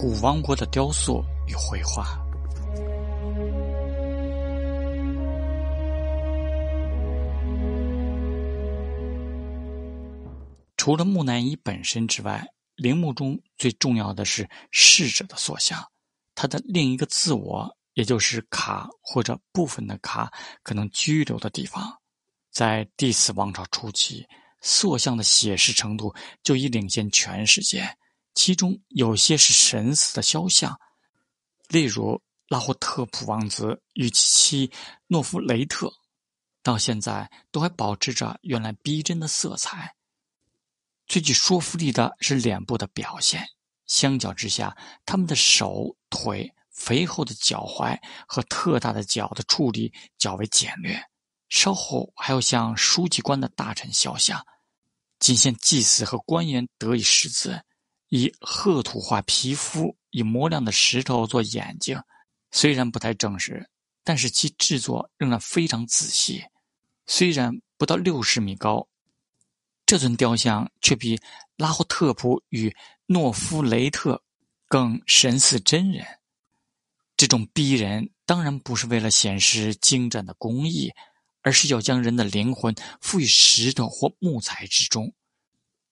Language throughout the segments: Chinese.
古王国的雕塑与绘画。除了木乃伊本身之外，陵墓中最重要的是逝者的塑像，他的另一个自我，也就是卡或者部分的卡可能居留的地方。在第四王朝初期，塑像的写实程度就已领先全世界。其中有些是神似的肖像，例如拉霍特普王子与其妻诺夫雷特，到现在都还保持着原来逼真的色彩。最具说服力的是脸部的表现，相较之下，他们的手、腿、肥厚的脚踝和特大的脚的处理较为简略。稍后还有像书记官的大臣肖像，仅限祭祀和官员得以识字。以褐土画皮肤，以磨亮的石头做眼睛，虽然不太正式，但是其制作仍然非常仔细。虽然不到六十米高，这尊雕像却比拉霍特普与诺夫雷特更神似真人。这种逼人当然不是为了显示精湛的工艺，而是要将人的灵魂赋予石头或木材之中。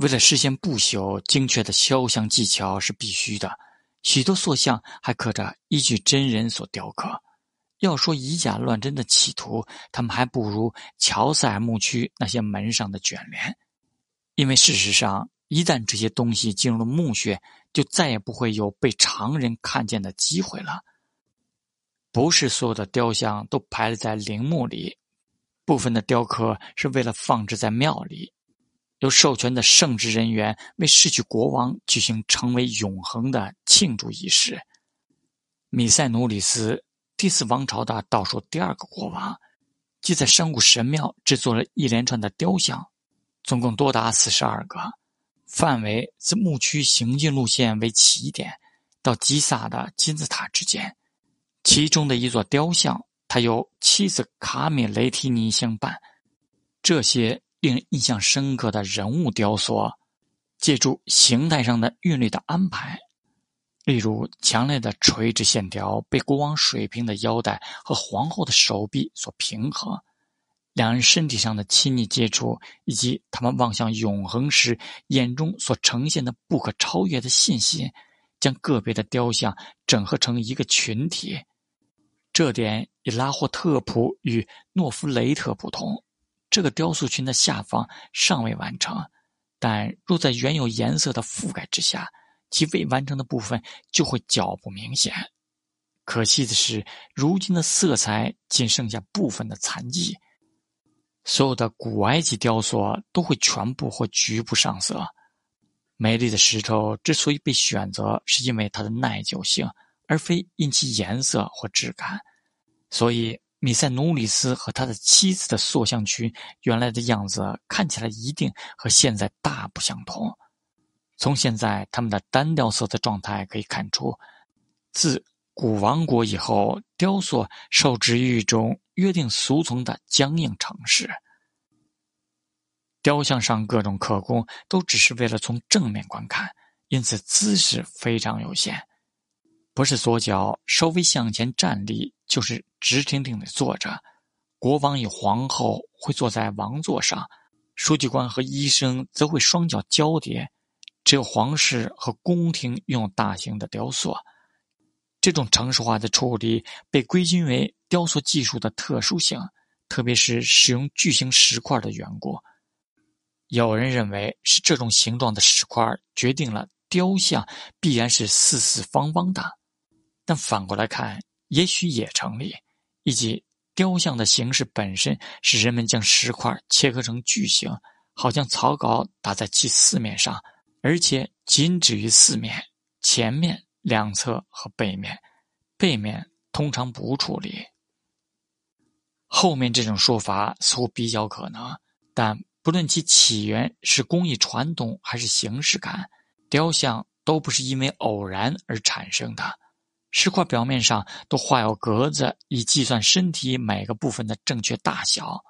为了实现不朽精确的肖像技巧是必须的，许多塑像还刻着依据真人所雕刻。要说以假乱真的企图，他们还不如乔塞尔墓区那些门上的卷帘。因为事实上，一旦这些东西进入了墓穴，就再也不会有被常人看见的机会了。不是所有的雕像都排在陵墓里，部分的雕刻是为了放置在庙里。由授权的圣职人员为逝去国王举行成为永恒的庆祝仪式。米塞努里斯第四王朝的倒数第二个国王，即在山谷神庙制作了一连串的雕像，总共多达四十二个，范围自牧区行进路线为起点，到吉萨的金字塔之间。其中的一座雕像，他由妻子卡米雷提尼相伴。这些。令人印象深刻的人物雕塑，借助形态上的韵律的安排，例如强烈的垂直线条被国王水平的腰带和皇后的手臂所平衡，两人身体上的亲密接触，以及他们望向永恒时眼中所呈现的不可超越的信心，将个别的雕像整合成一个群体。这点与拉霍特普与诺夫雷特不同。这个雕塑群的下方尚未完成，但若在原有颜色的覆盖之下，其未完成的部分就会较不明显。可惜的是，如今的色彩仅剩下部分的残迹。所有的古埃及雕塑都会全部或局部上色。美丽的石头之所以被选择，是因为它的耐久性，而非因其颜色或质感。所以。米塞努里斯和他的妻子的塑像群原来的样子看起来一定和现在大不相同。从现在他们的单调色的状态可以看出，自古王国以后，雕塑受制于一种约定俗成的僵硬程式。雕像上各种刻工都只是为了从正面观看，因此姿势非常有限，不是左脚稍微向前站立。就是直挺挺的坐着，国王与皇后会坐在王座上，书记官和医生则会双脚交叠。只有皇室和宫廷用大型的雕塑，这种城市化的处理被归因为雕塑技术的特殊性，特别是使用巨型石块的缘故。有人认为是这种形状的石块决定了雕像必然是四四方方的，但反过来看。也许也成立，以及雕像的形式本身是人们将石块切割成矩形，好像草稿打在其四面上，而且仅止于四面：前面、两侧和背面。背面通常不处理。后面这种说法似乎比较可能，但不论其起源是工艺传统还是形式感，雕像都不是因为偶然而产生的。石块表面上都画有格子，以计算身体每个部分的正确大小。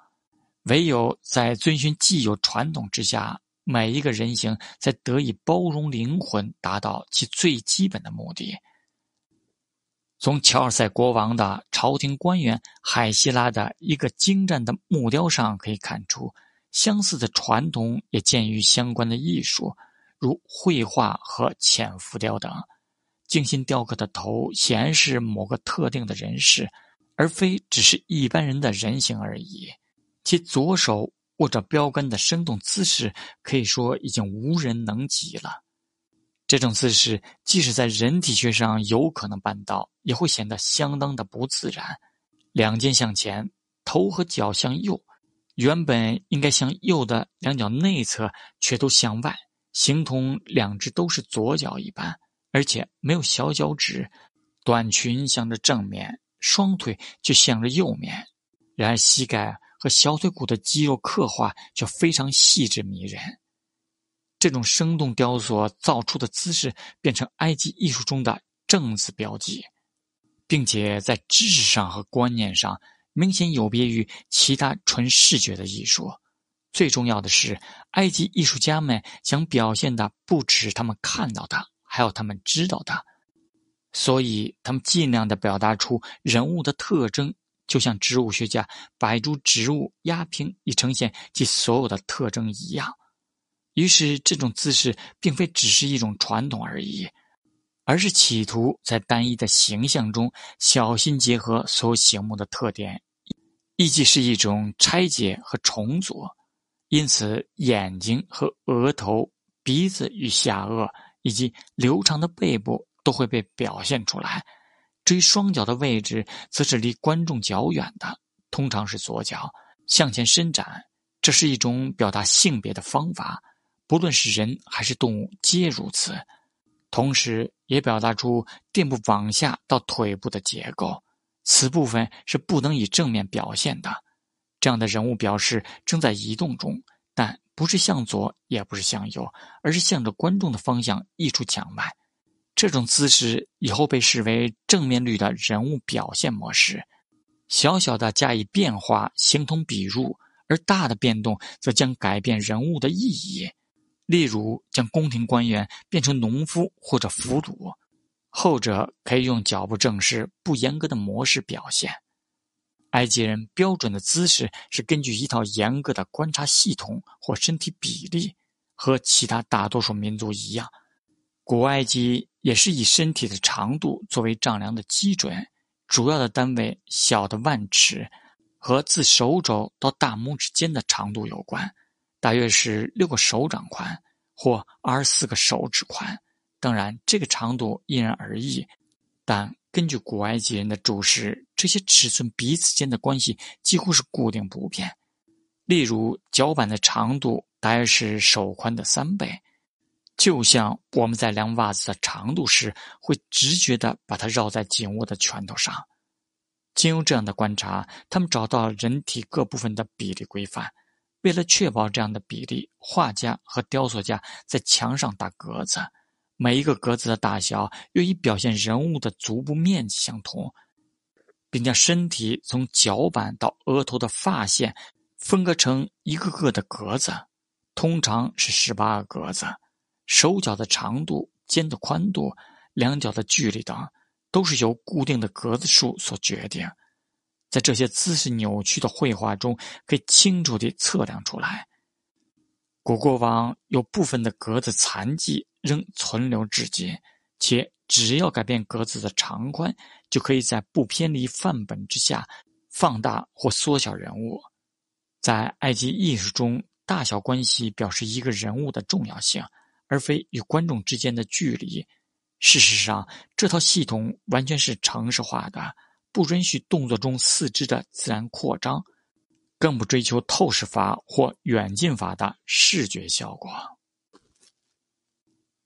唯有在遵循既有传统之下，每一个人形才得以包容灵魂，达到其最基本的目的。从乔尔赛国王的朝廷官员海希拉的一个精湛的木雕上可以看出，相似的传统也见于相关的艺术，如绘画和浅浮雕等。精心雕刻的头显然是某个特定的人士，而非只是一般人的人形而已。其左手。握着标杆的生动姿势，可以说已经无人能及了。这种姿势，即使在人体学上有可能办到，也会显得相当的不自然。两肩向前，头和脚向右，原本应该向右的两脚内侧却都向外，形同两只都是左脚一般，而且没有小脚趾。短裙向着正面，双腿却向着右面。然而膝盖。和小腿骨的肌肉刻画却非常细致迷人，这种生动雕塑造出的姿势，变成埃及艺术中的正字标记，并且在知识上和观念上明显有别于其他纯视觉的艺术。最重要的是，埃及艺术家们想表现的不只是他们看到的，还有他们知道的，所以他们尽量的表达出人物的特征。就像植物学家摆出植物压平以呈现其所有的特征一样，于是这种姿势并非只是一种传统而已，而是企图在单一的形象中小心结合所有醒目的特点，亦即是一种拆解和重组。因此，眼睛和额头、鼻子与下颚以及流长的背部都会被表现出来。至于双脚的位置，则是离观众较远的，通常是左脚向前伸展。这是一种表达性别的方法，不论是人还是动物皆如此。同时，也表达出垫部往下到腿部的结构，此部分是不能以正面表现的。这样的人物表示正在移动中，不是向左，也不是向右，而是向着观众的方向溢出墙外。这种姿势以后被视为正面率的人物表现模式，小小的加以变化，形同笔入；而大的变动则将改变人物的意义。例如，将宫廷官员变成农夫或者俘虏，后者可以用脚步正式、不严格的模式表现。埃及人标准的姿势是根据一套严格的观察系统或身体比例，和其他大多数民族一样。古埃及也是以身体的长度作为丈量的基准，主要的单位小的万尺，和自手肘到大拇指间的长度有关，大约是六个手掌宽或二十四个手指宽。当然，这个长度因人而异，但根据古埃及人的注释，这些尺寸彼此间的关系几乎是固定不变。例如，脚板的长度大约是手宽的三倍。就像我们在量袜子的长度时，会直觉地把它绕在紧握的拳头上。经由这样的观察，他们找到了人体各部分的比例规范。为了确保这样的比例，画家和雕塑家在墙上打格子，每一个格子的大小又以表现人物的足部面积相同，并将身体从脚板到额头的发线分割成一个个的格子，通常是十八个格子。手脚的长度、肩的宽度、两脚的距离等，都是由固定的格子数所决定。在这些姿势扭曲的绘画中，可以清楚地测量出来。古国王有部分的格子残迹仍存留至今，且只要改变格子的长宽，就可以在不偏离范本之下放大或缩小人物。在埃及艺术中，大小关系表示一个人物的重要性。而非与观众之间的距离。事实上，这套系统完全是程式化的，不允许动作中四肢的自然扩张，更不追求透视法或远近法的视觉效果。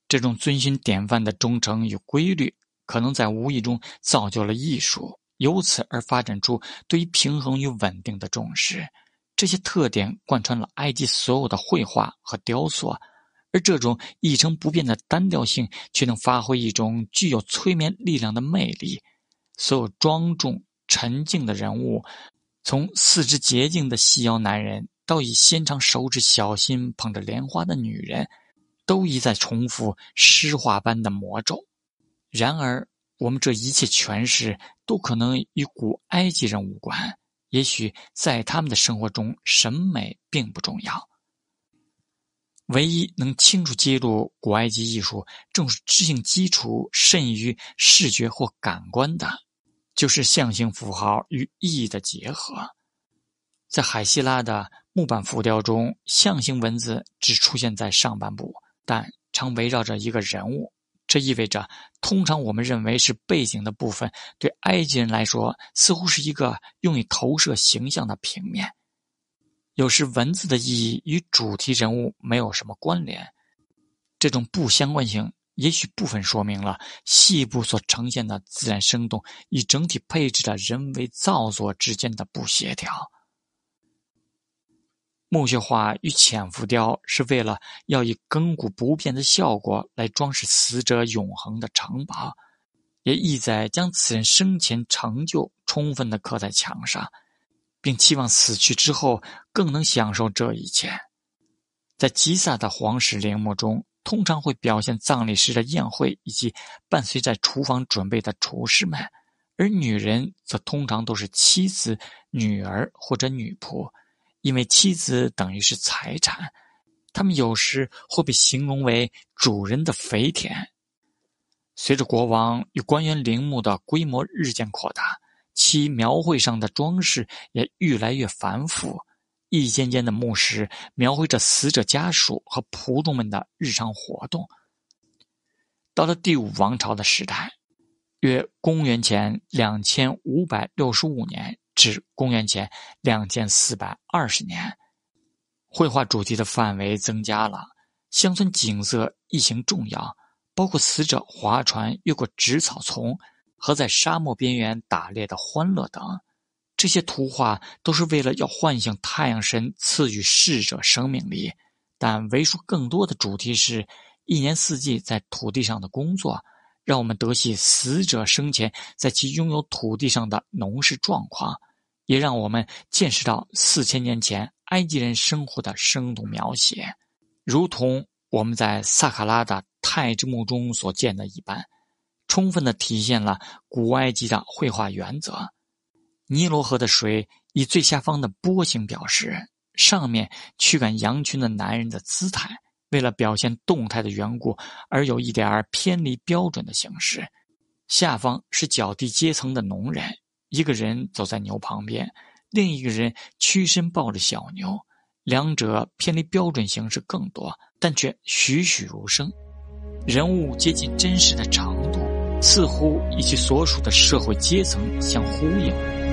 这种遵循典范的忠诚与规律，可能在无意中造就了艺术，由此而发展出对于平衡与稳定的重视。这些特点贯穿了埃及所有的绘画和雕塑。而这种一成不变的单调性，却能发挥一种具有催眠力量的魅力。所有庄重沉静的人物，从四肢洁净的细腰男人，到以纤长手指小心捧着莲花的女人，都一再重复诗画般的魔咒。然而，我们这一切诠释都可能与古埃及人无关。也许在他们的生活中，审美并不重要。唯一能清楚揭露古埃及艺术正是知性基础甚于视觉或感官的，就是象形符号与意义的结合。在海希拉的木板浮雕中，象形文字只出现在上半部，但常围绕着一个人物。这意味着，通常我们认为是背景的部分，对埃及人来说，似乎是一个用于投射形象的平面。有时，文字的意义与主题人物没有什么关联。这种不相关性，也许部分说明了细部所呈现的自然生动与整体配置的人为造作之间的不协调。木屑画与浅浮雕是为了要以亘古不变的效果来装饰死者永恒的城堡，也意在将此人生前成就充分的刻在墙上，并期望死去之后更能享受这一切。在吉萨的皇室陵墓中，通常会表现葬礼时的宴会以及伴随在厨房准备的厨师们，而女人则通常都是妻子、女儿或者女仆。因为妻子等于是财产，他们有时会被形容为主人的肥田。随着国王与官员陵墓的规模日渐扩大，其描绘上的装饰也越来越繁复。一间间的墓室描绘着死者家属和仆从们的日常活动。到了第五王朝的时代，约公元前两千五百六十五年。至公元前两千四百二十年，绘画主题的范围增加了，乡村景色异形重要，包括死者划船越过植草丛和在沙漠边缘打猎的欢乐等。这些图画都是为了要唤醒太阳神赐予逝者生命力，但为数更多的主题是一年四季在土地上的工作，让我们得悉死者生前在其拥有土地上的农事状况。也让我们见识到四千年前埃及人生活的生动描写，如同我们在萨卡拉的太之墓中所见的一般，充分的体现了古埃及的绘画原则。尼罗河的水以最下方的波形表示，上面驱赶羊群的男人的姿态，为了表现动态的缘故而有一点偏离标准的形式；下方是脚地阶层的农人。一个人走在牛旁边，另一个人屈身抱着小牛，两者偏离标准形式更多，但却栩栩如生。人物接近真实的程度，似乎与其所属的社会阶层相呼应。